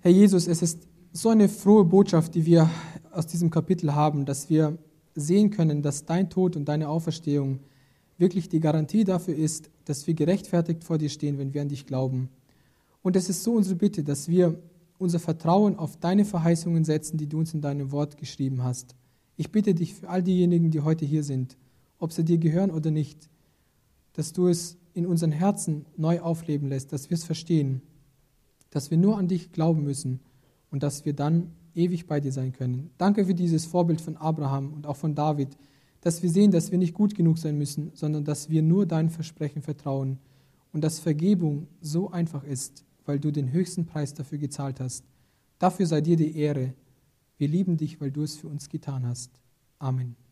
Herr Jesus, es ist so eine frohe Botschaft, die wir aus diesem Kapitel haben, dass wir sehen können, dass dein Tod und deine Auferstehung wirklich die Garantie dafür ist, dass wir gerechtfertigt vor dir stehen, wenn wir an dich glauben. Und es ist so unsere Bitte, dass wir unser Vertrauen auf deine Verheißungen setzen, die du uns in deinem Wort geschrieben hast. Ich bitte dich für all diejenigen, die heute hier sind, ob sie dir gehören oder nicht, dass du es in unseren Herzen neu aufleben lässt, dass wir es verstehen, dass wir nur an dich glauben müssen und dass wir dann ewig bei dir sein können. Danke für dieses Vorbild von Abraham und auch von David, dass wir sehen, dass wir nicht gut genug sein müssen, sondern dass wir nur dein Versprechen vertrauen und dass Vergebung so einfach ist, weil du den höchsten Preis dafür gezahlt hast. Dafür sei dir die Ehre. Wir lieben dich, weil du es für uns getan hast. Amen.